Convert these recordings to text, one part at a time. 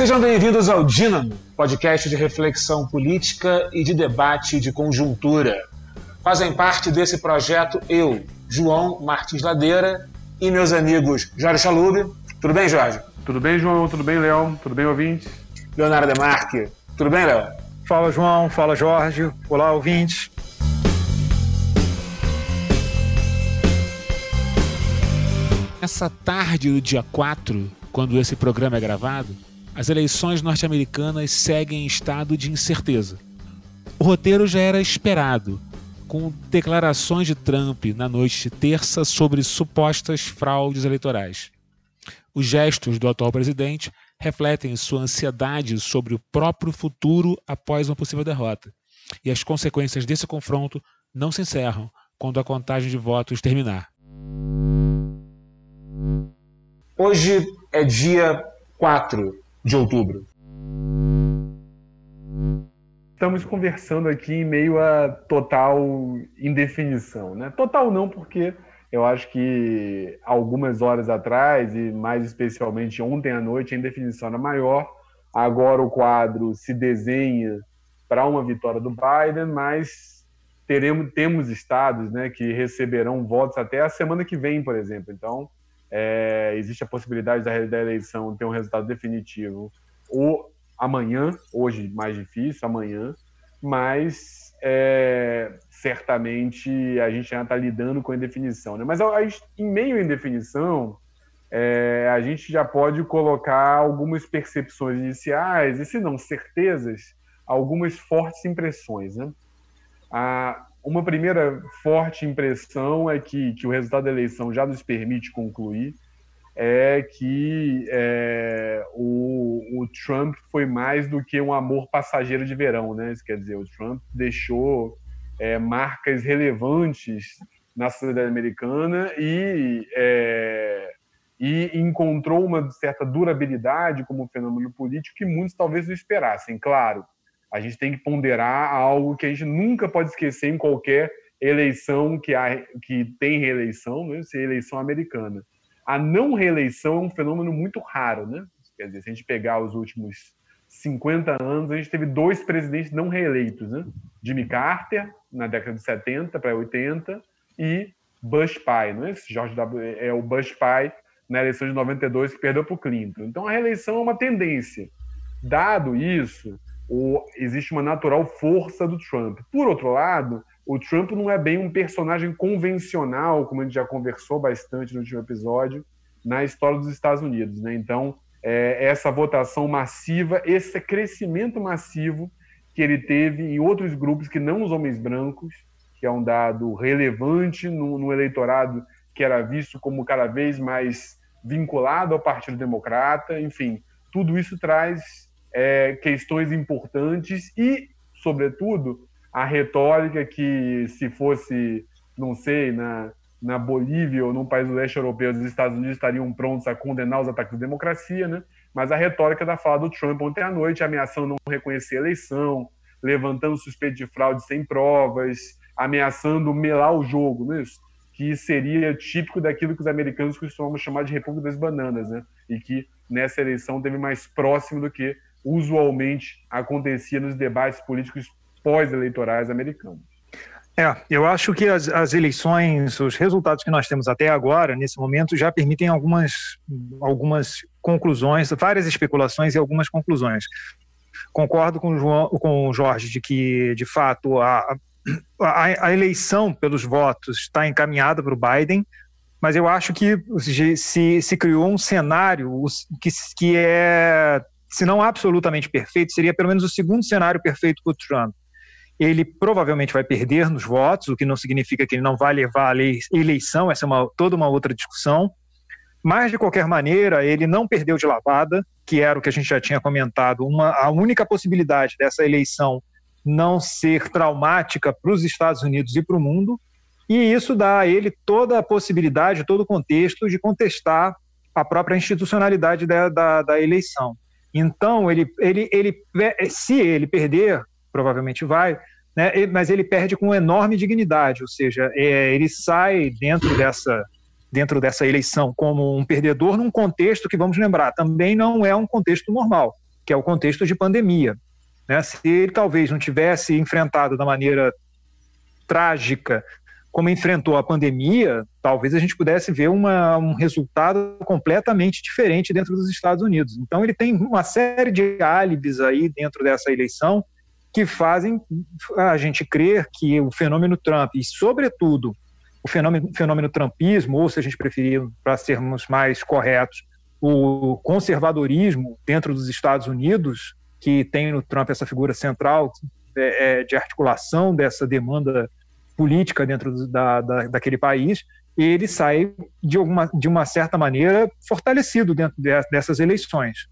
Sejam bem-vindos ao Dínamo, podcast de reflexão política e de debate de conjuntura. Fazem parte desse projeto eu, João Martins Ladeira e meus amigos Jorge Chalube. Tudo bem, Jorge? Tudo bem, João? Tudo bem, Léo? Tudo bem, ouvintes? Leonardo Demarque. Tudo bem, Léo? Fala, João. Fala, Jorge. Olá, ouvintes. Essa tarde do dia 4, quando esse programa é gravado, as eleições norte-americanas seguem em estado de incerteza. O roteiro já era esperado, com declarações de Trump na noite de terça sobre supostas fraudes eleitorais. Os gestos do atual presidente refletem sua ansiedade sobre o próprio futuro após uma possível derrota. E as consequências desse confronto não se encerram quando a contagem de votos terminar. Hoje é dia 4 de outubro. Estamos conversando aqui em meio a total indefinição. Né? Total não, porque eu acho que algumas horas atrás, e mais especialmente ontem à noite, a indefinição era maior. Agora o quadro se desenha para uma vitória do Biden, mas teremos, temos estados né, que receberão votos até a semana que vem, por exemplo. Então, é, existe a possibilidade da, da eleição ter um resultado definitivo ou amanhã, hoje mais difícil, amanhã, mas é, certamente a gente já está lidando com a indefinição. Né? Mas a, a, em meio à indefinição, é, a gente já pode colocar algumas percepções iniciais, e se não certezas, algumas fortes impressões. Né? A, uma primeira forte impressão é que, que o resultado da eleição já nos permite concluir é que é, o, o, Trump foi mais do que um amor passageiro de verão, né? Isso quer dizer, o Trump deixou é, marcas relevantes na sociedade americana e, é, e encontrou uma certa durabilidade como fenômeno político que muitos talvez não esperassem. Claro, a gente tem que ponderar algo que a gente nunca pode esquecer em qualquer eleição que, há, que tem reeleição, né? se é eleição americana. A não reeleição é um fenômeno muito raro, né? Quer dizer, se a gente pegar os últimos 50 anos, a gente teve dois presidentes não reeleitos, né? Jimmy Carter, na década de 70 para 80, e Bush pai, não é? George W. é o Bush pai na eleição de 92 que perdeu para o Clinton. Então a reeleição é uma tendência. Dado isso, o, existe uma natural força do Trump. Por outro lado, o Trump não é bem um personagem convencional, como a gente já conversou bastante no último episódio, na história dos Estados Unidos. Né? Então, é, essa votação massiva, esse crescimento massivo que ele teve em outros grupos que não os homens brancos, que é um dado relevante no, no eleitorado que era visto como cada vez mais vinculado ao Partido Democrata, enfim, tudo isso traz é, questões importantes e, sobretudo, a retórica que, se fosse, não sei, na, na Bolívia ou num país do leste europeu, os Estados Unidos estariam prontos a condenar os ataques à democracia, né? mas a retórica da fala do Trump ontem à noite, ameaçando não reconhecer a eleição, levantando suspeito de fraude sem provas, ameaçando melar o jogo, né? que seria típico daquilo que os americanos costumam chamar de República das Bananas, né? e que nessa eleição teve mais próximo do que usualmente acontecia nos debates políticos pós-eleitorais americanos. É, eu acho que as, as, eleições, os resultados que nós temos até agora, nesse momento, já permitem algumas, algumas conclusões, várias especulações e algumas conclusões. Concordo com o, João, com o Jorge de que, de fato, a, a, a eleição pelos votos está encaminhada para o Biden, mas eu acho que se, se criou um cenário que, que é se não absolutamente perfeito, seria pelo menos o segundo cenário perfeito para o Trump. Ele provavelmente vai perder nos votos, o que não significa que ele não vai levar a eleição, essa é uma, toda uma outra discussão. Mas, de qualquer maneira, ele não perdeu de lavada, que era o que a gente já tinha comentado. Uma, a única possibilidade dessa eleição não ser traumática para os Estados Unidos e para o mundo, e isso dá a ele toda a possibilidade, todo o contexto de contestar a própria institucionalidade da, da, da eleição. Então, ele, ele, ele, se ele perder, provavelmente vai, né, mas ele perde com enorme dignidade, ou seja, é, ele sai dentro dessa, dentro dessa eleição como um perdedor num contexto que, vamos lembrar, também não é um contexto normal. que é o contexto de pandemia. Né? Se ele talvez não tivesse enfrentado da maneira trágica como enfrentou a pandemia, talvez a gente pudesse ver uma, um resultado completamente diferente dentro dos Estados Unidos. Então, ele tem uma série de álibis aí dentro dessa eleição que fazem a gente crer que o fenômeno Trump, e sobretudo o fenômeno, fenômeno trumpismo, ou se a gente preferir, para sermos mais corretos, o conservadorismo dentro dos Estados Unidos, que tem no Trump essa figura central é, é de articulação dessa demanda política dentro da, da, daquele país, ele sai de, alguma, de uma certa maneira fortalecido dentro de, dessas eleições.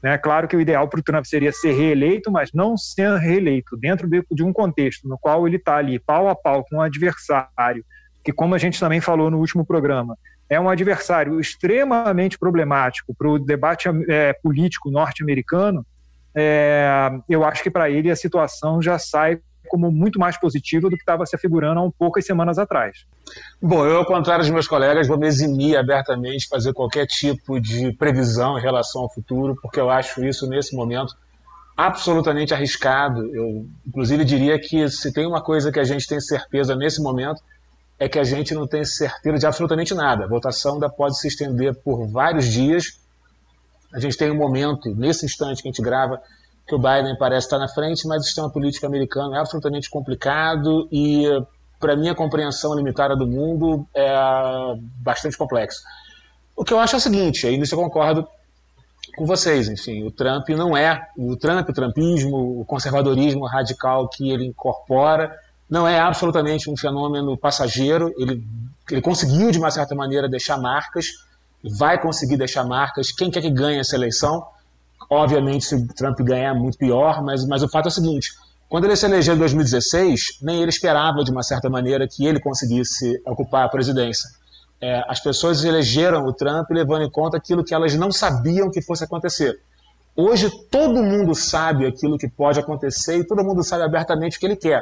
Né? Claro que o ideal para o Trump seria ser reeleito, mas não ser reeleito dentro de, de um contexto no qual ele está ali pau a pau com um adversário, que, como a gente também falou no último programa, é um adversário extremamente problemático para o debate é, político norte-americano, é, eu acho que para ele a situação já sai como muito mais positivo do que estava se afigurando há um poucas semanas atrás. Bom, eu, ao contrário dos meus colegas, vou me eximir abertamente fazer qualquer tipo de previsão em relação ao futuro, porque eu acho isso, nesse momento, absolutamente arriscado. Eu, inclusive, diria que se tem uma coisa que a gente tem certeza nesse momento, é que a gente não tem certeza de absolutamente nada. A votação ainda pode se estender por vários dias. A gente tem um momento, nesse instante que a gente grava, que o Biden parece estar na frente, mas o sistema político americano é absolutamente complicado e, para minha compreensão limitada do mundo, é bastante complexo. O que eu acho é o seguinte, aí nisso eu concordo com vocês, enfim, o Trump não é, o Trump, o trumpismo, o conservadorismo radical que ele incorpora, não é absolutamente um fenômeno passageiro, ele, ele conseguiu, de uma certa maneira, deixar marcas, vai conseguir deixar marcas, quem quer que ganhe essa eleição, Obviamente, se o Trump ganhar, é muito pior, mas, mas o fato é o seguinte: quando ele se elegeu em 2016, nem ele esperava, de uma certa maneira, que ele conseguisse ocupar a presidência. É, as pessoas elegeram o Trump levando em conta aquilo que elas não sabiam que fosse acontecer. Hoje, todo mundo sabe aquilo que pode acontecer e todo mundo sabe abertamente o que ele quer.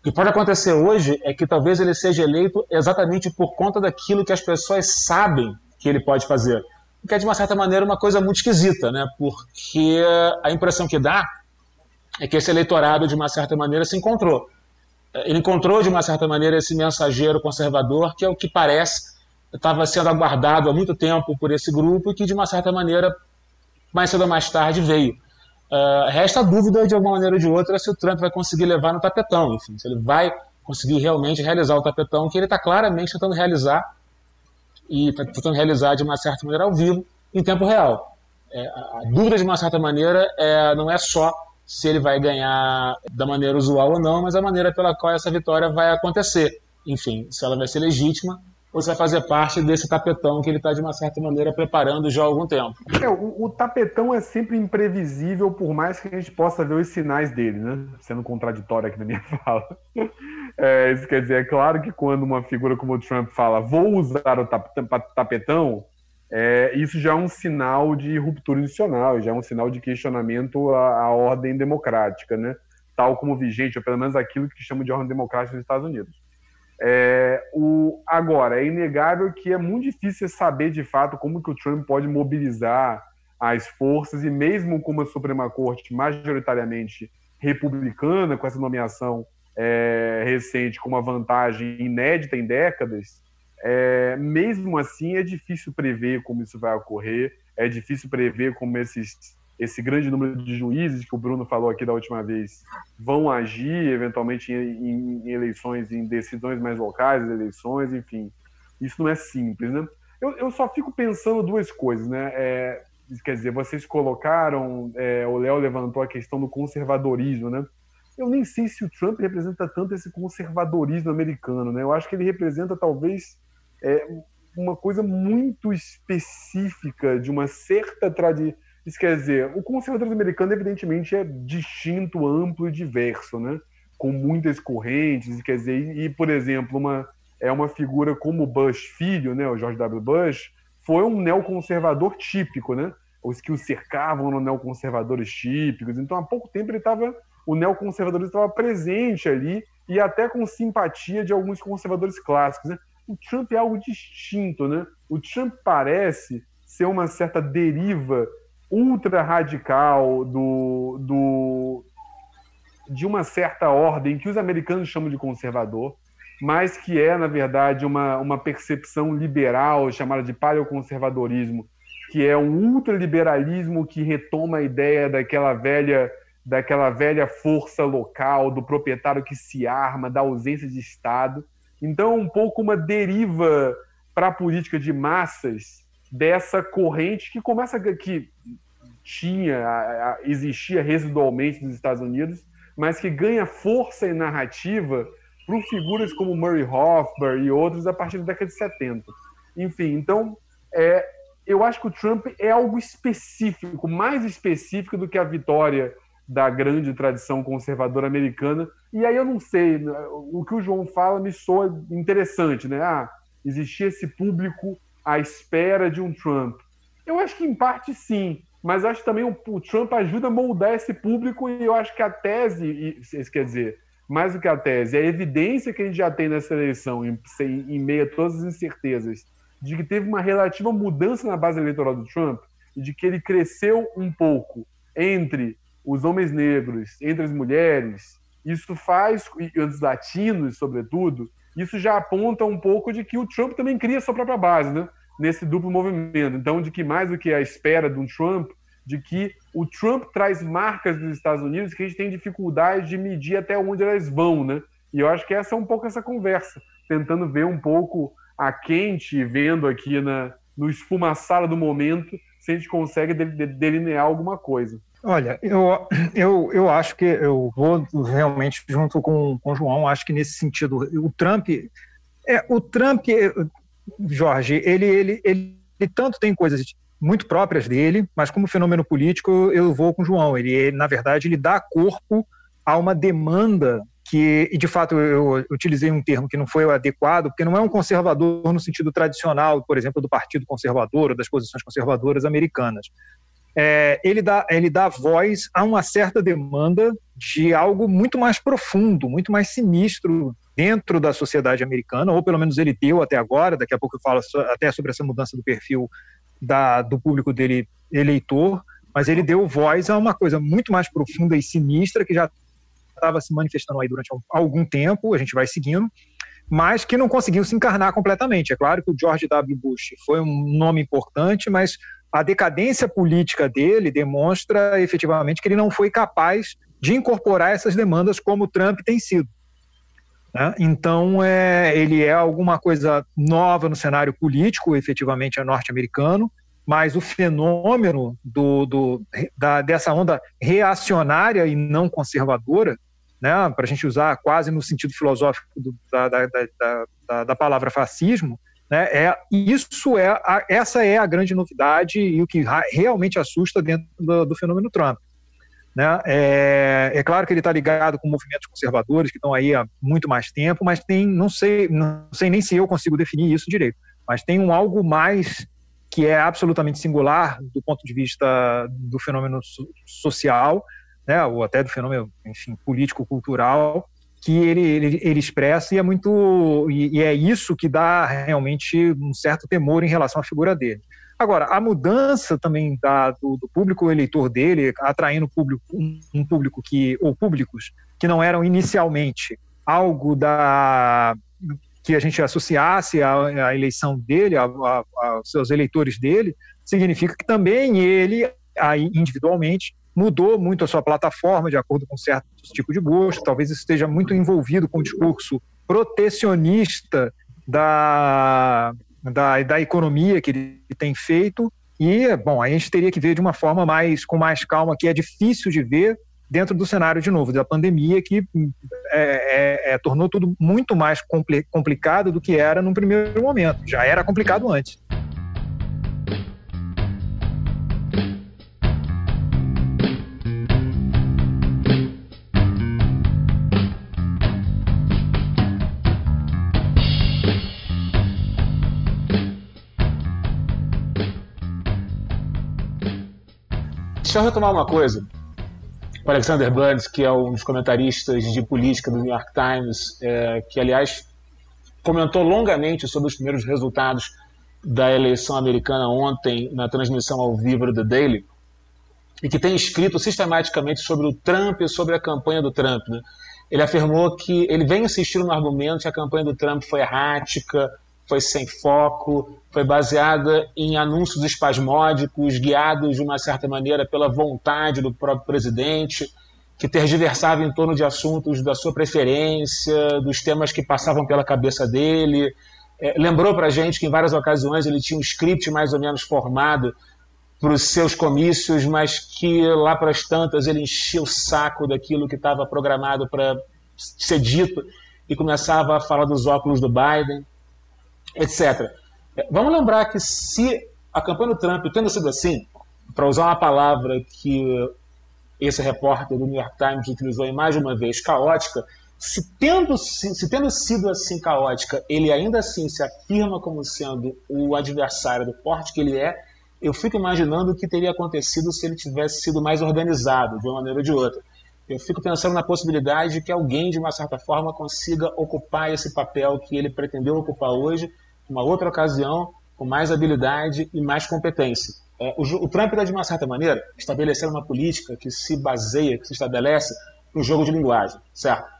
O que pode acontecer hoje é que talvez ele seja eleito exatamente por conta daquilo que as pessoas sabem que ele pode fazer que é de uma certa maneira uma coisa muito esquisita, né? Porque a impressão que dá é que esse eleitorado de uma certa maneira se encontrou. Ele encontrou de uma certa maneira esse mensageiro conservador que é o que parece estava sendo aguardado há muito tempo por esse grupo e que de uma certa maneira mais cedo ou mais tarde veio. Uh, resta a dúvida de alguma maneira ou de outra se o Trump vai conseguir levar no tapetão, enfim, se ele vai conseguir realmente realizar o tapetão que ele está claramente tentando realizar e está tentando realizar de uma certa maneira ao vivo, em tempo real. É, a dúvida, de uma certa maneira, é, não é só se ele vai ganhar da maneira usual ou não, mas a maneira pela qual essa vitória vai acontecer. Enfim, se ela vai ser legítima ou se vai fazer parte desse tapetão que ele está, de uma certa maneira, preparando já há algum tempo. É, o, o, tapetão é sempre imprevisível, por mais que a gente possa ver os sinais dele, né? Sendo contraditório aqui na minha fala. É, isso quer dizer, é claro que quando uma figura como o Trump fala vou usar o tapetão, é, isso já é um sinal de ruptura institucional, já é um sinal de questionamento à, à, ordem democrática, né? tal como vigente, ou pelo menos aquilo que chamam de ordem democrática nos Estados Unidos. É, o, agora, é inegável que é muito difícil saber de fato como que o Trump pode mobilizar as forças, e mesmo com uma Suprema Corte majoritariamente republicana, com essa nomeação é, recente com uma vantagem inédita em décadas, é, mesmo assim é difícil prever como isso vai ocorrer, é difícil prever como esses, esse grande número de juízes que o Bruno falou aqui da última vez vão agir, eventualmente em, em eleições, em decisões mais locais, eleições, enfim. Isso não é simples, né? Eu, eu só fico pensando duas coisas, né? É, quer dizer, vocês colocaram, é, o Léo levantou a questão do conservadorismo, né? Eu nem sei se o Trump representa tanto esse conservadorismo americano, né? Eu acho que ele representa talvez é, uma coisa muito específica de uma certa tradição. Isso quer dizer, o conservadorismo americano evidentemente é distinto, amplo e diverso, né? Com muitas correntes, quer dizer, e, por exemplo, uma é uma figura como Bush filho, né, o George W. Bush, foi um neoconservador típico, né? Os que o cercavam eram neoconservadores típicos. Então, há pouco tempo ele estava o neoconservadorismo estava presente ali e até com simpatia de alguns conservadores clássicos. Né? O Trump é algo distinto, né? O Trump parece ser uma certa deriva ultra radical do, do, de uma certa ordem que os americanos chamam de conservador, mas que é, na verdade, uma, uma percepção liberal chamada de paleoconservadorismo, que é um ultraliberalismo que retoma a ideia daquela velha daquela velha força local, do proprietário que se arma, da ausência de Estado. Então, um pouco uma deriva para a política de massas dessa corrente que começa que tinha, existia residualmente nos Estados Unidos, mas que ganha força e narrativa por figuras como Murray Hofbauer e outros a partir da década de 70. Enfim, então, é, eu acho que o Trump é algo específico, mais específico do que a vitória da grande tradição conservadora americana. E aí eu não sei, o que o João fala me soa interessante, né? Ah, existia esse público à espera de um Trump. Eu acho que em parte sim, mas acho que também o, Trump ajuda a moldar esse público e eu acho que a tese, isso quer dizer, mais do que a tese, a evidência que a gente já tem nessa eleição, em, em meio a todas as incertezas, de que teve uma relativa mudança na base eleitoral do Trump e de que ele cresceu um pouco entre os homens negros, entre as mulheres, isso faz, e os latinos, sobretudo, isso já aponta um pouco de que o Trump também cria sua própria base, né? nesse duplo movimento. Então, de que mais do que a espera de um Trump, de que o Trump traz marcas dos Estados Unidos que a gente tem dificuldade de medir até onde elas vão, né? E eu acho que essa é um pouco essa conversa, tentando ver um pouco a quente, vendo aqui na, no esfumaçado do momento, se a gente consegue delinear alguma coisa. Olha, eu, eu, eu acho que eu vou realmente junto com, com o João, acho que nesse sentido, o Trump, é, o Trump Jorge, ele, ele, ele, ele tanto tem coisas muito próprias dele, mas como fenômeno político, eu vou com o João. Ele, na verdade, ele dá corpo a uma demanda que, e de fato eu utilizei um termo que não foi adequado, porque não é um conservador no sentido tradicional, por exemplo, do Partido Conservador ou das posições conservadoras americanas. É, ele, dá, ele dá voz a uma certa demanda de algo muito mais profundo, muito mais sinistro dentro da sociedade americana, ou pelo menos ele deu até agora, daqui a pouco eu falo até sobre essa mudança do perfil da, do público dele eleitor, mas ele deu voz a uma coisa muito mais profunda e sinistra que já estava se manifestando aí durante algum tempo, a gente vai seguindo, mas que não conseguiu se encarnar completamente. É claro que o George W. Bush foi um nome importante, mas a decadência política dele demonstra efetivamente que ele não foi capaz de incorporar essas demandas como Trump tem sido. Né? Então, é, ele é alguma coisa nova no cenário político, efetivamente é norte-americano, mas o fenômeno do, do, da, dessa onda reacionária e não conservadora, né, para a gente usar quase no sentido filosófico do, da, da, da, da, palavra fascismo, né, é, isso é a, essa é a grande novidade e o que realmente assusta dentro do, do fenômeno Trump. Né? É, é, claro que ele está ligado com movimentos conservadores que estão aí há muito mais tempo, mas tem, não sei, não sei nem se eu consigo definir isso direito, mas tem um algo mais que é absolutamente singular do ponto de vista do fenômeno social, né, ou até do fenômeno, enfim, político-cultural, que ele, ele, ele, expressa e é muito e, e é isso que dá realmente um certo temor em relação à figura dele. Agora, a mudança também da, do, do, público eleitor dele, atraindo público, um público que, ou públicos que não eram inicialmente algo da que a gente associasse à, à eleição dele, aos seus eleitores dele, significa que também ele, aí, individualmente, mudou muito a sua plataforma de acordo com certo tipo de gosto. Talvez esteja muito envolvido com o discurso protecionista da, da, da economia que ele tem feito. E, bom, a gente teria que ver de uma forma mais com mais calma, que é difícil de ver dentro do cenário, de novo, da pandemia, que é, é, é, tornou tudo muito mais complicado do que era no primeiro momento. Já era complicado antes. Deixa eu retomar uma coisa. O Alexander Burns, que é um dos comentaristas de política do New York Times, é, que, aliás, comentou longamente sobre os primeiros resultados da eleição americana ontem na transmissão ao vivo do The Daily, e que tem escrito sistematicamente sobre o Trump e sobre a campanha do Trump. Né? Ele afirmou que ele vem insistindo no argumento que a campanha do Trump foi errática, foi sem foco, foi baseada em anúncios espasmódicos, guiados de uma certa maneira pela vontade do próprio presidente, que tergiversava em torno de assuntos da sua preferência, dos temas que passavam pela cabeça dele. É, lembrou para a gente que em várias ocasiões ele tinha um script mais ou menos formado para os seus comícios, mas que lá para as tantas ele enchia o saco daquilo que estava programado para ser dito e começava a falar dos óculos do Biden etc. Vamos lembrar que se a campanha do Trump, tendo sido assim, para usar uma palavra que esse repórter do New York Times utilizou mais de uma vez, caótica, se tendo, se tendo sido assim caótica, ele ainda assim se afirma como sendo o adversário do porte que ele é, eu fico imaginando o que teria acontecido se ele tivesse sido mais organizado, de uma maneira ou de outra. Eu fico pensando na possibilidade de que alguém, de uma certa forma, consiga ocupar esse papel que ele pretendeu ocupar hoje, uma outra ocasião, com mais habilidade e mais competência. É, o, Trump está, de uma certa maneira, estabelecendo uma política que se baseia, que se estabelece no jogo de linguagem, certo?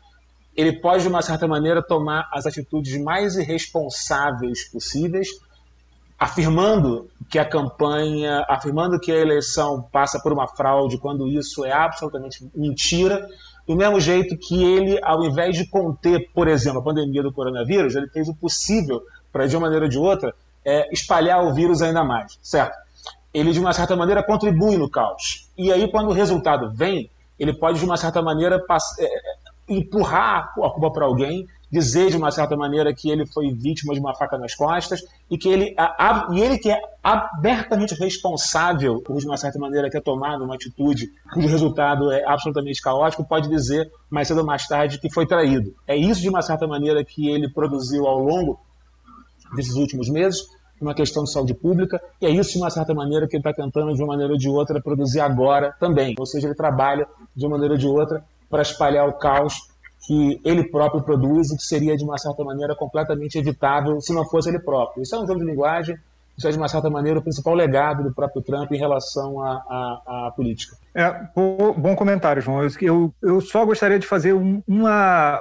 Ele pode, de uma certa maneira, tomar as atitudes mais irresponsáveis possíveis, afirmando que a campanha, afirmando que a eleição passa por uma fraude, quando isso é absolutamente mentira, do mesmo jeito que ele, ao invés de conter, por exemplo, a pandemia do coronavírus, ele fez o possível para, de uma maneira ou de outra, é, espalhar o vírus ainda mais, certo? Ele, de uma certa maneira, contribui no caos. E aí, quando o resultado vem, ele pode, de uma certa maneira, é, empurrar a culpa para alguém, dizer, de uma certa maneira, que ele foi vítima de uma faca nas costas e que ele, a, a, e ele que é abertamente responsável por, de uma certa maneira, ter tomado uma atitude cujo resultado é absolutamente caótico, pode dizer, mais cedo ou mais tarde, que foi traído. É isso, de uma certa maneira, que ele produziu ao longo desses últimos meses, uma questão de saúde pública, e é isso, de uma certa maneira, que ele está tentando, de uma maneira ou de outra, produzir agora também. Ou seja, ele trabalha, de uma maneira ou de outra, para espalhar o caos que ele próprio produz e que seria, de uma certa maneira, completamente evitável se não fosse ele próprio. Isso é um jogo de linguagem, isso é, de uma certa maneira, o principal legado do próprio Trump em relação à, à, política. É, bom comentário, João. Eu, eu só gostaria de fazer um, uma,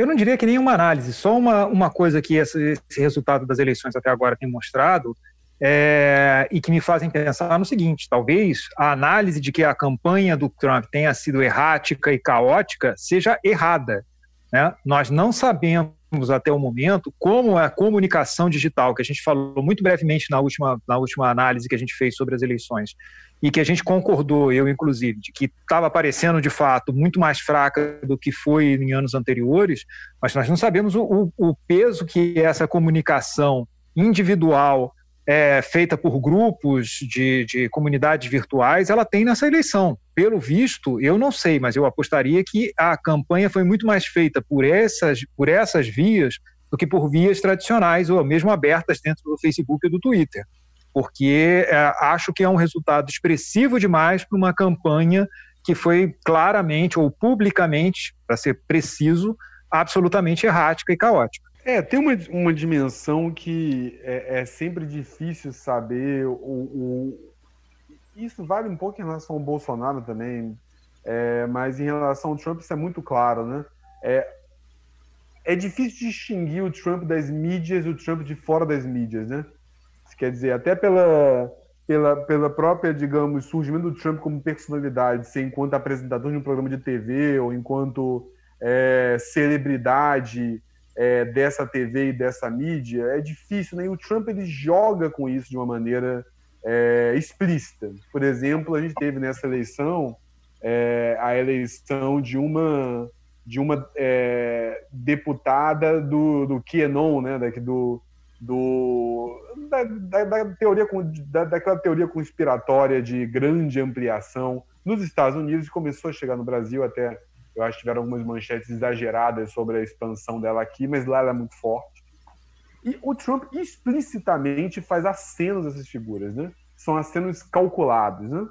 eu não diria que nenhuma análise, só uma, uma coisa que esse, esse resultado das eleições até agora tem mostrado é, e que me fazem pensar no seguinte: talvez a análise de que a campanha do Trump tenha sido errática e caótica seja errada. Né? Nós não sabemos até o momento como a comunicação digital, que a gente falou muito brevemente na última, na última análise que a gente fez sobre as eleições, e que a gente concordou, eu inclusive, de que estava aparecendo de fato muito mais fraca do que foi em anos anteriores, mas nós não sabemos o, o, o peso que essa comunicação individual é, feita por grupos de, de comunidades virtuais, ela tem nessa eleição. Pelo visto, eu não sei, mas eu apostaria que a campanha foi muito mais feita por essas, por essas vias do que por vias tradicionais ou mesmo abertas dentro do Facebook e do Twitter porque é, acho que é um resultado expressivo demais para uma campanha que foi claramente ou publicamente, para ser preciso, absolutamente errática e caótica. É, tem uma, uma dimensão que é, é sempre difícil saber. O, o, isso vale um pouco em relação ao Bolsonaro também, é, mas em relação ao Trump isso é muito claro, né? É, é difícil distinguir o Trump das mídias e o Trump de fora das mídias, né? Quer dizer, até pela, pela, pela própria, digamos, surgimento do Trump como personalidade, ser enquanto apresentador de um programa de TV ou enquanto é, celebridade é, dessa TV e dessa mídia, é difícil, né? E o Trump ele joga com isso de uma maneira é, explícita. Por exemplo, a gente teve nessa eleição é, a eleição de uma de uma é, deputada do, do QAnon, né, daqui do, do da, da, da teoria da, daquela teoria conspiratória de grande ampliação nos Estados Unidos começou a chegar no Brasil até eu acho que tiveram algumas manchetes exageradas sobre a expansão dela aqui, mas lá ela é muito forte. E o Trump explicitamente faz acenos dessas figuras, né? São acenos calculados, né?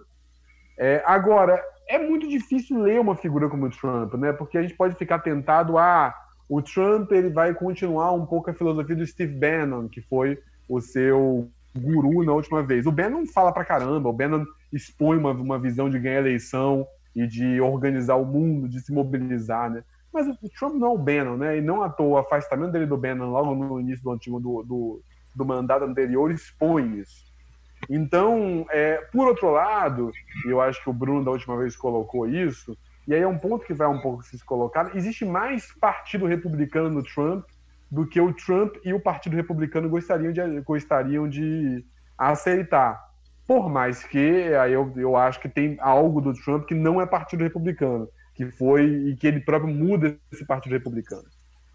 É, agora, é muito difícil ler uma figura como o Trump, né? Porque a gente pode ficar tentado a o Trump ele vai continuar um pouco a filosofia do Steve Bannon, que foi o seu guru na última vez. O Bannon fala pra caramba, o Bannon expõe uma, uma visão de ganhar eleição e de organizar o mundo, de se mobilizar, né? Mas o Trump não é o Bannon, né? E não à toa o afastamento dele do Bannon logo no início do antigo do, do, do mandato anterior expõe isso. Então, é, por outro lado, e eu acho que o Bruno da última vez colocou isso, e aí é um ponto que vai um pouco se colocar, existe mais partido republicano no Trump do que o Trump e o Partido Republicano gostariam de, gostariam de aceitar. Por mais que aí eu, eu acho que tem algo do Trump que não é Partido Republicano, que foi e que ele próprio muda esse Partido Republicano.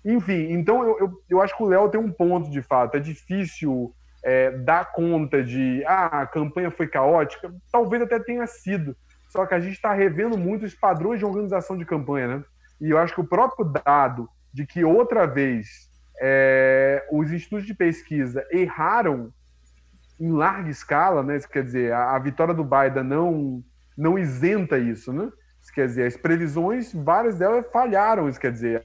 Enfim, então eu, eu, eu acho que o Léo tem um ponto de fato. É difícil é, dar conta de ah, a campanha foi caótica, talvez até tenha sido. Só que a gente está revendo muito os padrões de organização de campanha, né? E eu acho que o próprio dado de que outra vez é, os institutos de pesquisa erraram em larga escala, né? Isso quer dizer, a, a, vitória do Biden não, não isenta isso, né? Quer dizer, as previsões, várias delas falharam. Isso quer dizer,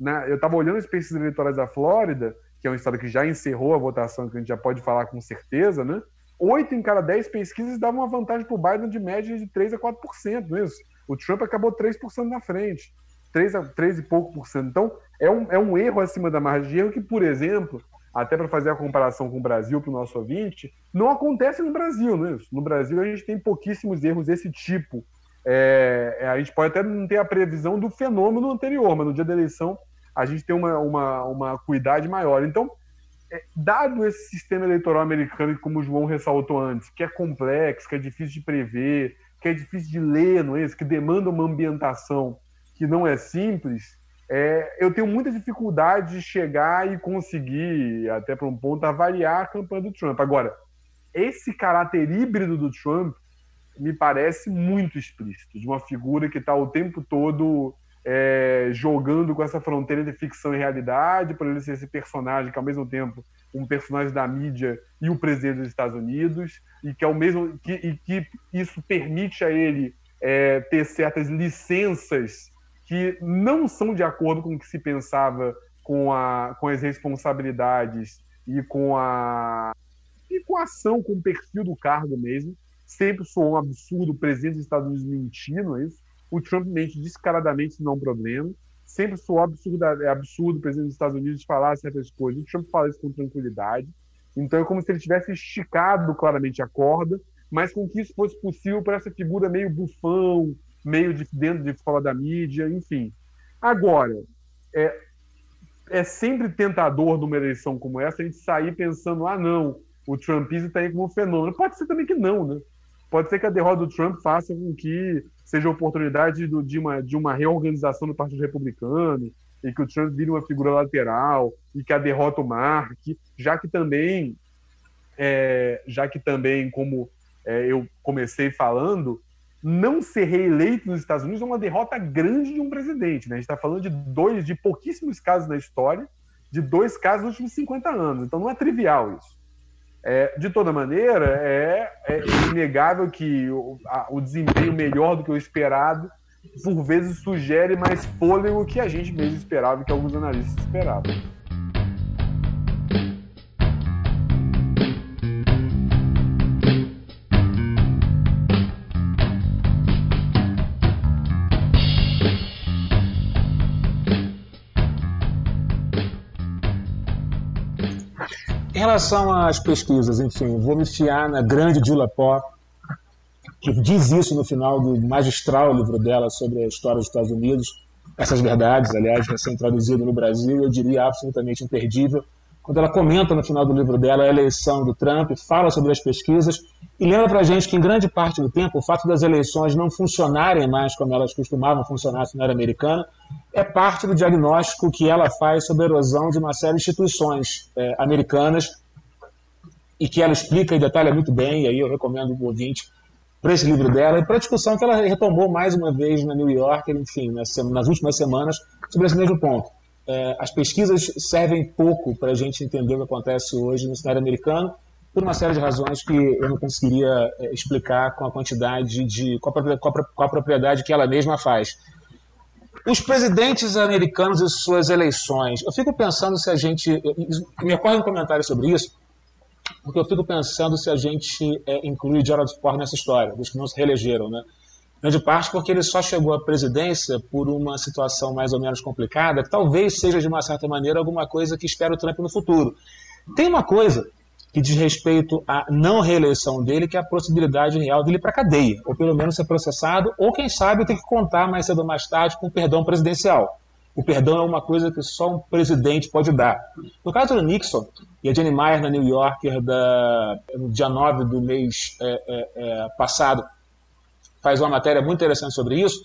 né? eu estava olhando as pesquisas eleitorais da Flórida, que é um estado que já encerrou a votação, que a gente já pode falar com certeza, né? Oito em cada dez pesquisas davam uma vantagem para o Biden de média de 3 a 4%, não é isso? O Trump acabou 3% na frente. 3, a, 3 e pouco por cento. Então, é um, é um erro acima da margem de erro que, por exemplo, até para fazer a comparação com o Brasil para o nosso ouvinte, não acontece no Brasil, né? No Brasil a gente tem pouquíssimos erros desse tipo. É, é, a gente pode até não ter a previsão do fenômeno anterior, mas no dia da eleição a gente tem uma, uma, uma cuidade maior. Então, é, dado esse sistema eleitoral americano, como o João ressaltou antes, que é complexo, que é difícil de prever, que é difícil de ler, não é isso? Que demanda uma ambientação que não é simples, é, eu tenho muita dificuldade de chegar e conseguir, até para um ponto, avaliar a campanha do Trump. Agora, esse caráter híbrido do Trump me parece muito explícito, de uma figura que está o tempo todo é, jogando com essa fronteira de ficção e realidade, por ele ser esse personagem que, ao mesmo tempo, um personagem da mídia e o presidente dos Estados Unidos, e que, ao mesmo, que, e que isso permite a ele é, ter certas licenças que não são de acordo com o que se pensava com, a, com as responsabilidades e com a e com a ação, com o perfil do cargo mesmo. Sempre soou um absurdo o presidente dos Estados Unidos mentir, não é isso? O Trump mente descaradamente, não é um problema. Sempre soou absurdo, é absurdo o presidente dos Estados Unidos falar certas coisas. O Trump fala isso com tranquilidade. Então é como se ele tivesse esticado claramente a corda, mas com que isso fosse possível para essa figura meio bufão, meio de dentro de fora da mídia, enfim. Agora, é, é sempre tentador numa eleição como essa a gente sair pensando, ah, não, o Trumpismo está aí como um fenômeno. Pode ser também que não, né? Pode ser que a derrota do Trump faça com que seja oportunidade do, de, uma, de uma reorganização do Partido Republicano e que o Trump vire uma figura lateral e que a derrota o marque, já que também, é, já que também, como é, eu comecei falando, não ser reeleito nos Estados Unidos é uma derrota grande de um presidente. Né? A gente está falando de dois, de pouquíssimos casos na história, de dois casos nos últimos 50 anos. Então não é trivial isso. É, de toda maneira, é, é inegável que o, a, o, desempenho melhor do que o esperado, por vezes, sugere mais fôlego que a gente mesmo esperava, que alguns analistas esperavam. Relação às pesquisas, enfim, vou me fiar na grande Dula Pó, que diz isso no final do magistral livro dela sobre a história dos Estados Unidos, essas verdades, aliás, recém-traduzido no Brasil, eu diria absolutamente imperdível. Quando ela comenta no final do livro dela a eleição do Trump, fala sobre as pesquisas e lembra para a gente que, em grande parte do tempo, o fato das eleições não funcionarem mais como elas costumavam funcionar na era americana é parte do diagnóstico que ela faz sobre a erosão de uma série de instituições é, americanas e que ela explica e detalha muito bem, e aí eu recomendo o ouvinte para esse livro dela e para a discussão que ela retomou mais uma vez na New York, enfim, nas, nas últimas semanas, sobre esse mesmo ponto. É, as pesquisas servem pouco para a gente entender o que acontece hoje no cenário americano, por uma série de razões que eu não conseguiria é, explicar com a quantidade de. com a, com a propriedade que ela mesma faz. Os presidentes americanos e suas eleições. Eu fico pensando se a gente. Me ocorre um comentário sobre isso porque eu fico pensando se a gente é, inclui Gerald Ford nessa história, dos que não se reelegeram, né? Grande parte porque ele só chegou à presidência por uma situação mais ou menos complicada, que talvez seja, de uma certa maneira, alguma coisa que espera o Trump no futuro. Tem uma coisa que diz respeito à não reeleição dele, que é a possibilidade real dele ir para a cadeia, ou pelo menos ser processado, ou quem sabe ter que contar mais cedo ou mais tarde com o perdão presidencial. O perdão é uma coisa que só um presidente pode dar. No caso do Nixon, e a Jenny Meyer na New Yorker, da, no dia 9 do mês é, é, é, passado, faz uma matéria muito interessante sobre isso,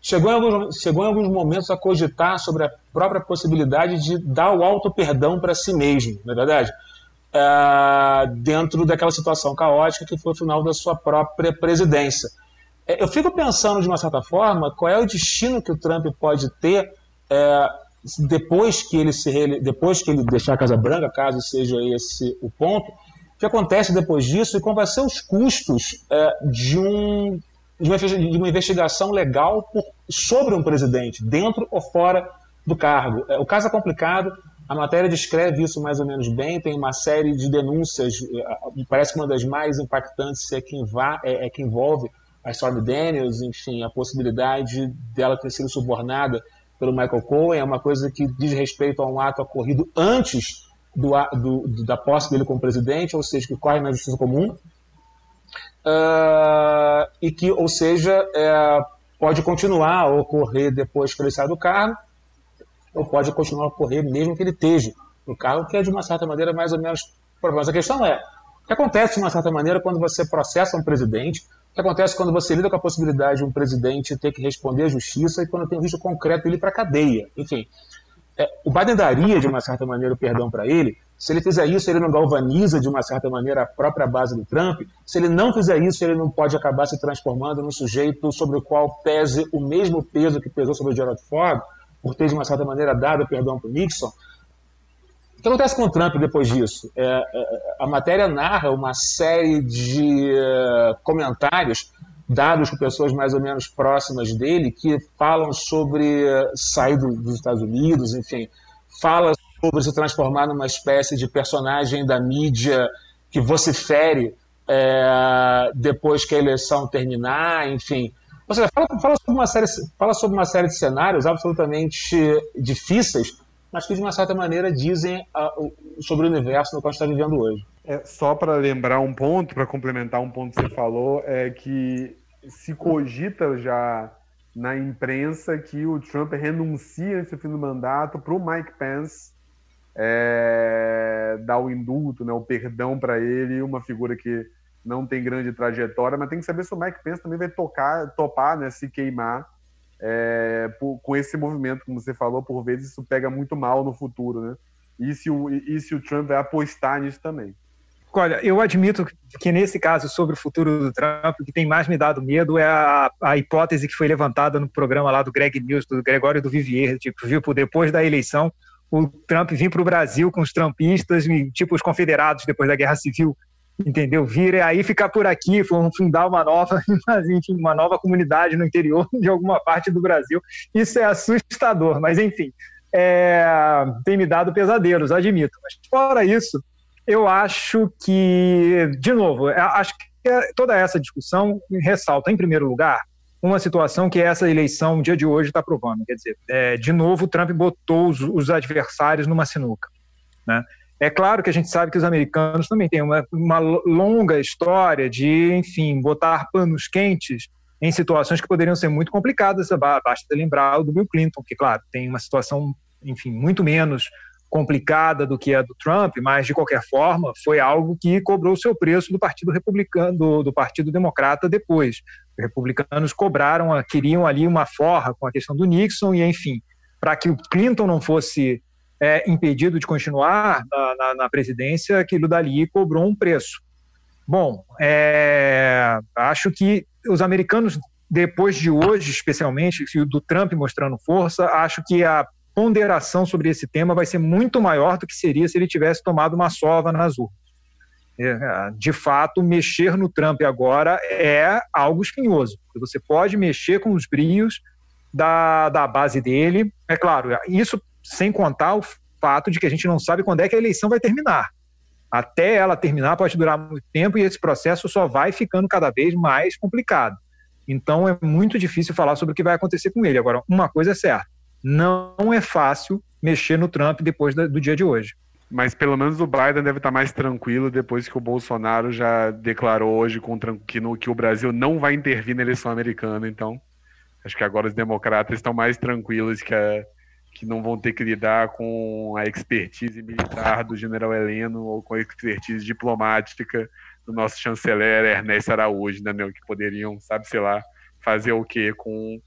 chegou em, alguns, chegou em alguns momentos a cogitar sobre a própria possibilidade de dar o auto-perdão para si mesmo, não é verdade? uh, dentro daquela situação caótica que foi o final da sua própria presidência. É, eu fico pensando, de uma certa forma, qual é o destino que o Trump pode ter é, depois, que ele se, depois que ele deixar a Casa Branca, caso seja esse o ponto, o que acontece depois disso e quais vão ser os custos é, de, um, de, uma, investigação legal por, sobre um presidente, dentro ou fora do cargo. É, o caso é complicado, a matéria descreve isso mais ou menos bem, tem uma série de denúncias, eh, parece que uma das mais impactantes é que, é, é que envolve a Stormy Daniels, enfim, a possibilidade dela ter sido subornada pelo Michael Cohen, é uma coisa que diz respeito a um ato ocorrido antes do, do, da posse dele como presidente, ou seja, que corre na justiça comum, uh, e que, ou seja, é, pode continuar a ocorrer depois que ele sai do cargo, ou pode continuar a ocorrer mesmo que ele esteja no cargo, que é de uma certa maneira mais ou menos problemático. A questão é, o que acontece de uma certa maneira quando você processa um presidente, o que acontece quando você lida com a possibilidade de um presidente ter que responder à justiça e quando tem um risco concreto dele para a cadeia. Enfim, é, o Biden daria de uma certa maneira o perdão para ele. Se ele fizer isso, ele não galvaniza de uma certa maneira a própria base do Trump. Se ele não fizer isso, ele não pode acabar se transformando num sujeito sobre o qual pese o mesmo peso que pesou sobre o Gerald Ford por ter, de uma certa maneira, dado perdão para o Nixon. O que acontece com o Trump depois disso? É, é, a matéria narra uma série de uh, comentários dados por pessoas mais ou menos próximas dele que falam sobre uh, sair do, dos Estados Unidos, enfim, fala sobre se transformar numa espécie de personagem da mídia que vocifere é, depois que a eleição terminar, enfim, ou seja, fala, fala, sobre uma série, fala sobre uma série de cenários absolutamente difíceis, mas que de uma certa maneira dizem uh, sobre o universo no qual a gente está vivendo hoje. É, só para lembrar um ponto, para complementar um ponto que você falou, é que se cogita já na imprensa que o Trump renuncia antes fim do mandato para o Mike Pence é, dar o indulto, né, o perdão para ele, uma figura que não tem grande trajetória, mas tem que saber se o Mike Pence também vai tocar, topar, né, se queimar é, por, com esse movimento, como você falou, por vezes isso pega muito mal no futuro, né? E se o, e se o Trump vai apostar nisso também. Olha, eu admito que nesse caso sobre o futuro do Trump, o que tem mais me dado medo é a, a hipótese que foi levantada no programa lá do Greg News, do Gregório do Vivier, tipo, viu, depois da eleição, o Trump vir para o Brasil com os trumpistas, tipo os confederados depois da Guerra Civil, entendeu? Vir e aí ficar por aqui, fundar uma nova, enfim, uma nova comunidade no interior de alguma parte do Brasil. Isso é assustador, mas enfim, é, tem me dado pesadelos, admito. Mas fora isso, eu acho que, de novo, é, acho que toda essa discussão ressalta, em primeiro lugar, uma situação que essa eleição, o dia de hoje, está provando. Quer dizer, é, de novo, o Trump botou os, os adversários numa sinuca. Né? É claro que a gente sabe que os americanos também têm uma, uma longa história de, enfim, botar panos quentes em situações que poderiam ser muito complicadas. Basta lembrar o do Bill Clinton, que, claro, tem uma situação, enfim, muito menos complicada do que a do Trump, mas de qualquer forma foi algo que cobrou seu preço do Partido Republicano, do, do Partido Democrata depois. Os republicanos cobraram, queriam ali uma forra com a questão do Nixon e, enfim, para que o Clinton não fosse é, impedido de continuar na, na, na, presidência, aquilo dali cobrou um preço. Bom, é, acho que os americanos, depois de hoje, especialmente, do Trump mostrando força, acho que a ponderação sobre esse tema vai ser muito maior do que seria se ele tivesse tomado uma sova nas urnas. É, de fato, mexer no Trump agora é algo espinhoso. Você pode mexer com os brios da, da base dele. É claro, isso sem contar o fato de que a gente não sabe quando é que a eleição vai terminar. Até ela terminar pode durar muito tempo e esse processo só vai ficando cada vez mais complicado. Então é muito difícil falar sobre o que vai acontecer com ele. Agora, uma coisa é certa: não é fácil mexer no Trump depois do dia de hoje. Mas pelo menos o Biden deve estar mais tranquilo depois que o Bolsonaro já declarou hoje que, no, que o Brasil não vai intervir na eleição americana. Então, acho que agora os democratas estão mais tranquilos que, a, que não vão ter que lidar com a expertise militar do general Heleno ou com a expertise diplomática do nosso chanceler Ernesto Araújo, né, meu, que poderiam, sabe, sei lá, fazer o quê com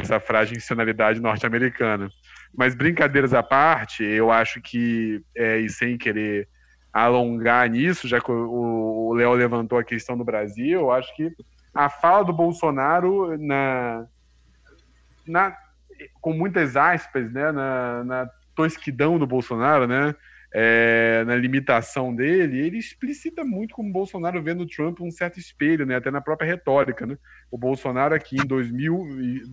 essa frágil nacionalidade norte-americana. Mas brincadeiras à parte, eu acho que, é, e sem querer alongar nisso, já que o Léo levantou a questão do Brasil, eu acho que a fala do Bolsonaro na, na com muitas aspas, né, na, na tosquidão do Bolsonaro, né, é, na limitação dele, ele explicita muito como o Bolsonaro vê no Trump um certo espelho, né, até na própria retórica. Né? O Bolsonaro aqui em, 2000,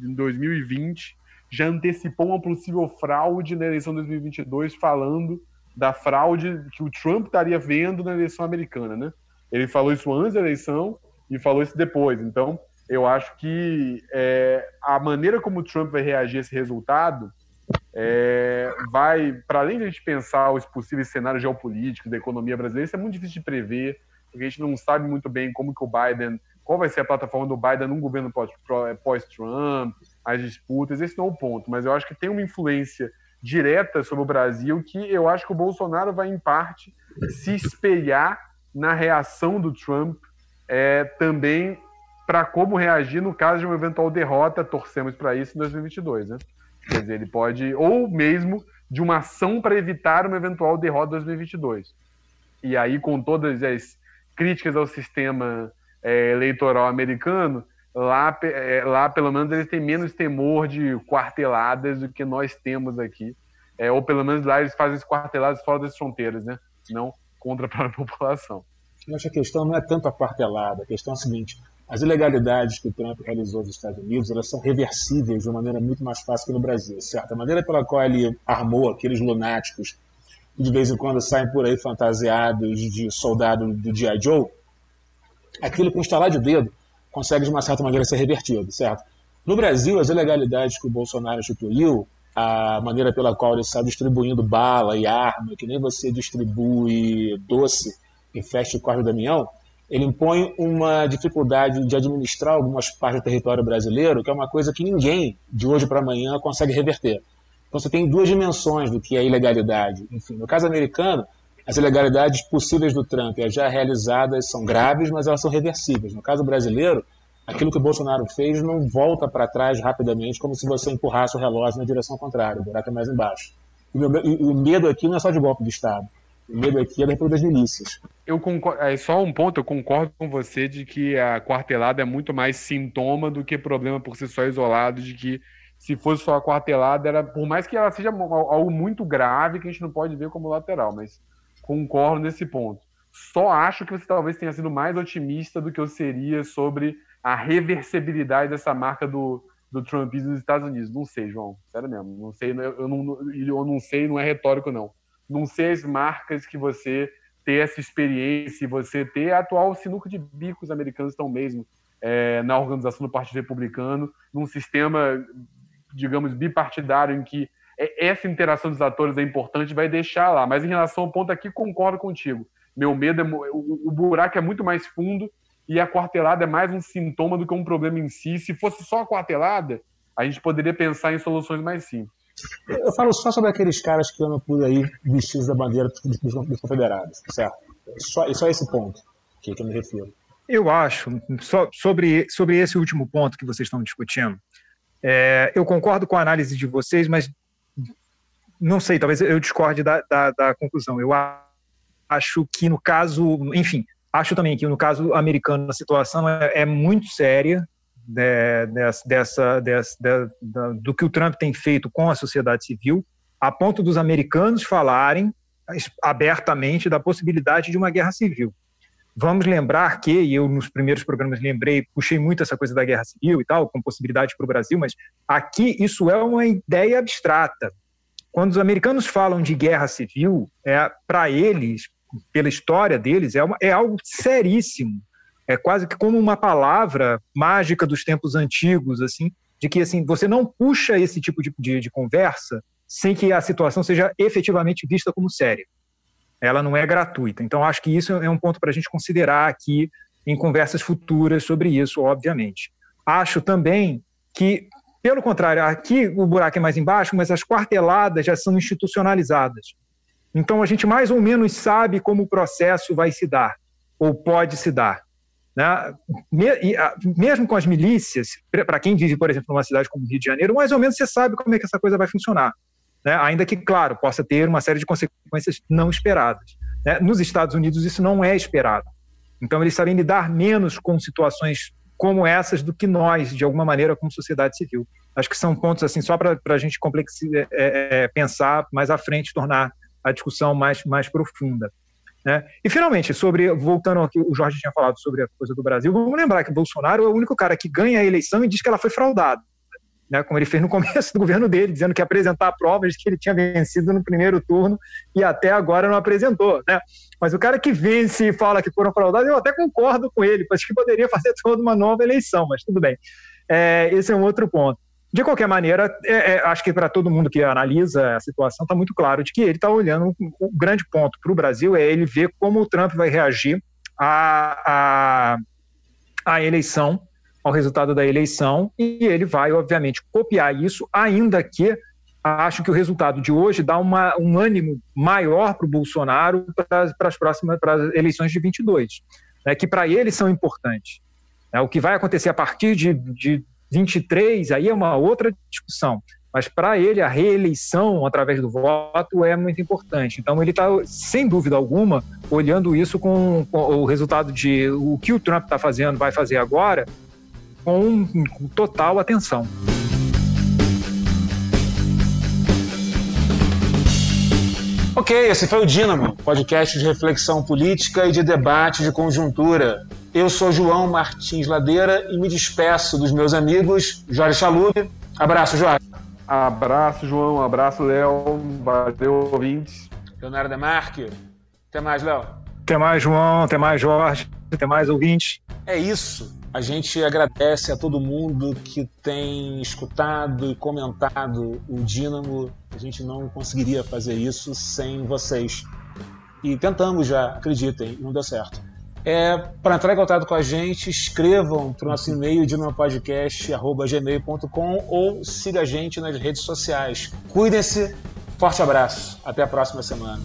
em 2020 já antecipou uma possível fraude na eleição de 2022, falando da fraude que o Trump estaria vendo na eleição americana, né? Ele falou isso antes da eleição e falou isso depois. Então, eu acho que é, a maneira como o Trump vai reagir a esse resultado é, vai, para além de a gente pensar os possíveis cenários geopolíticos da economia brasileira, isso é muito difícil de prever, porque a gente não sabe muito bem como que o Biden, qual vai ser a plataforma do Biden num governo pós-Trump, as disputas, esse não é o ponto, mas eu acho que tem uma influência direta sobre o Brasil que eu acho que o Bolsonaro vai, em parte, se espelhar na reação do Trump é, também para como reagir no caso de uma eventual derrota, torcemos para isso em 2022, né? Quer dizer, ele pode, ou mesmo de uma ação para evitar uma eventual derrota em 2022. E aí, com todas as críticas ao sistema é, eleitoral americano, lá, é, lá pelo menos eles têm menos temor de quarteladas do que nós temos aqui. É, ou pelo menos lá eles fazem as quarteladas fora das fronteiras, né? Não contra a própria população. Eu acho que a questão não é tanto a quartelada, a questão é a seguinte: as ilegalidades que o Trump realizou nos Estados Unidos elas são reversíveis de uma maneira muito mais fácil que no Brasil, certo? A maneira pela qual ele armou aqueles lunáticos que de vez em quando saem por aí fantasiados de soldado do G.I. Joe, aquilo com estalar de dedo consegue de uma certa maneira ser revertido, certo? No Brasil, as ilegalidades que o Bolsonaro instituiu, a maneira pela qual ele está distribuindo bala e arma, que nem você distribui doce em festa e corre do Damião, ele impõe uma dificuldade de administrar algumas partes do território brasileiro, que é uma coisa que ninguém, de hoje para amanhã, consegue reverter. Então você tem duas dimensões do que é ilegalidade. Enfim, no caso americano, as ilegalidades possíveis do Trump já realizadas são graves, mas elas são reversíveis. No caso brasileiro, aquilo que o Bolsonaro fez não volta para trás rapidamente, como se você empurrasse o relógio na direção contrária, o buraco é mais embaixo. E o medo aqui não é só de golpe de Estado. O medo aqui é da das milícias. Eu concordo, é só um ponto, eu concordo com você de que a quartelada é muito mais sintoma do que problema por si só isolado, de que se fosse só a quartelada, era, por mais que ela seja algo muito grave, que a gente não pode ver como lateral, mas concordo nesse ponto. Só acho que você talvez tenha sido mais otimista do que eu seria sobre a reversibilidade dessa marca do, do Trumpismo nos Estados Unidos. Não sei, João. Sério mesmo. Não sei, eu não, eu não sei, não é retórico, não não ser as marcas que você ter essa experiência, você ter atual sinuca de bicos americanos estão mesmo é, na organização do Partido Republicano, num sistema, digamos, bipartidário em que essa interação dos atores é importante, vai deixar lá. Mas em relação ao ponto aqui, concordo contigo. Meu medo é o, o buraco é muito mais fundo e a quartelada é mais um sintoma do que um problema em si. Se fosse só a quartelada, a gente poderia pensar em soluções mais simples. Eu falo só sobre aqueles caras que andam por aí vestidos da bandeira dos confederados, certo? Só, só esse ponto que, que eu me refiro. Eu acho, sobre, sobre esse último ponto que vocês estão discutindo, é, eu concordo com a análise de vocês, mas não sei, talvez eu discorde da, da, da conclusão. Eu acho que no caso, enfim, acho também que no caso americano a situação é, é muito séria, de, dessa, dessa, dessa, do que o Trump tem feito com a sociedade civil, a ponto dos americanos falarem abertamente da possibilidade de uma guerra civil. Vamos lembrar que, e eu nos primeiros programas lembrei, puxei muito essa coisa da guerra civil e tal, com possibilidade para o Brasil, mas aqui isso é uma ideia abstrata. Quando os americanos falam de guerra civil, é para eles pela história deles, é, uma, é algo seríssimo. É quase que como uma palavra mágica dos tempos antigos, assim, de que assim você não puxa esse tipo de, de, de conversa sem que a situação seja efetivamente vista como séria. Ela não é gratuita. Então, acho que isso é um ponto para a gente considerar aqui em conversas futuras sobre isso, obviamente. Acho também que, pelo contrário, aqui o buraco é mais embaixo, mas as quarteladas já são institucionalizadas. Então, a gente mais ou menos sabe como o processo vai se dar, ou pode se dar. Né? Mesmo com as milícias, para quem vive, por exemplo, numa cidade como Rio de Janeiro, mais ou menos você sabe como é que essa coisa vai funcionar. Né? Ainda que, claro, possa ter uma série de consequências não esperadas. Né? Nos Estados Unidos, isso não é esperado. Então, eles sabem lidar menos com situações como essas do que nós, de alguma maneira, como sociedade civil. Acho que são pontos, assim, só para a gente é, é, é, pensar mais à frente, tornar a discussão mais, mais profunda. Né? E, finalmente, sobre voltando ao que o Jorge tinha falado sobre a coisa do Brasil, vamos lembrar que Bolsonaro é o único cara que ganha a eleição e diz que ela foi fraudada né, como ele fez no começo do governo dele, dizendo que ia apresentar provas de que ele tinha vencido no primeiro turno e até agora não apresentou. Né? Mas o cara que vence e fala que foram fraudados, eu até concordo com ele, acho que poderia fazer toda uma nova eleição, mas tudo bem. É, esse é um outro ponto. De qualquer maneira, é, é, acho que para todo mundo que analisa a situação está muito claro de que ele está olhando. O grande ponto para o Brasil é ele ver como o Trump vai reagir à, à, à eleição ao resultado da eleição e ele vai, obviamente, copiar isso, ainda que acho que o resultado de hoje dá uma, um ânimo maior para o Bolsonaro para as próximas para eleições de 22, né, que para ele são importantes. É, o que vai acontecer a partir de, de 23 aí é uma outra discussão. Mas para ele, a reeleição através do voto é muito importante. Então, ele está, sem dúvida alguma, olhando isso com, com o resultado de o que o Trump está fazendo, vai fazer agora, com, com total atenção. Ok, esse foi o Dínamo, podcast de reflexão política e de debate de conjuntura. Eu sou João Martins Ladeira e me despeço dos meus amigos Jorge Chalube. Abraço, Jorge. Abraço, João. Abraço, Léo. Valeu, ouvintes. Leonardo Demarque. Até mais, Léo. Até mais, João. Até mais, Jorge. Até mais, ouvintes. É isso. A gente agradece a todo mundo que tem escutado e comentado o Dínamo. A gente não conseguiria fazer isso sem vocês. E tentamos já, acreditem, não deu certo. É, para entrar em contato com a gente, escrevam para o nosso e-mail dinamopodcast.gmail.com ou siga a gente nas redes sociais. Cuidem-se, forte abraço, até a próxima semana.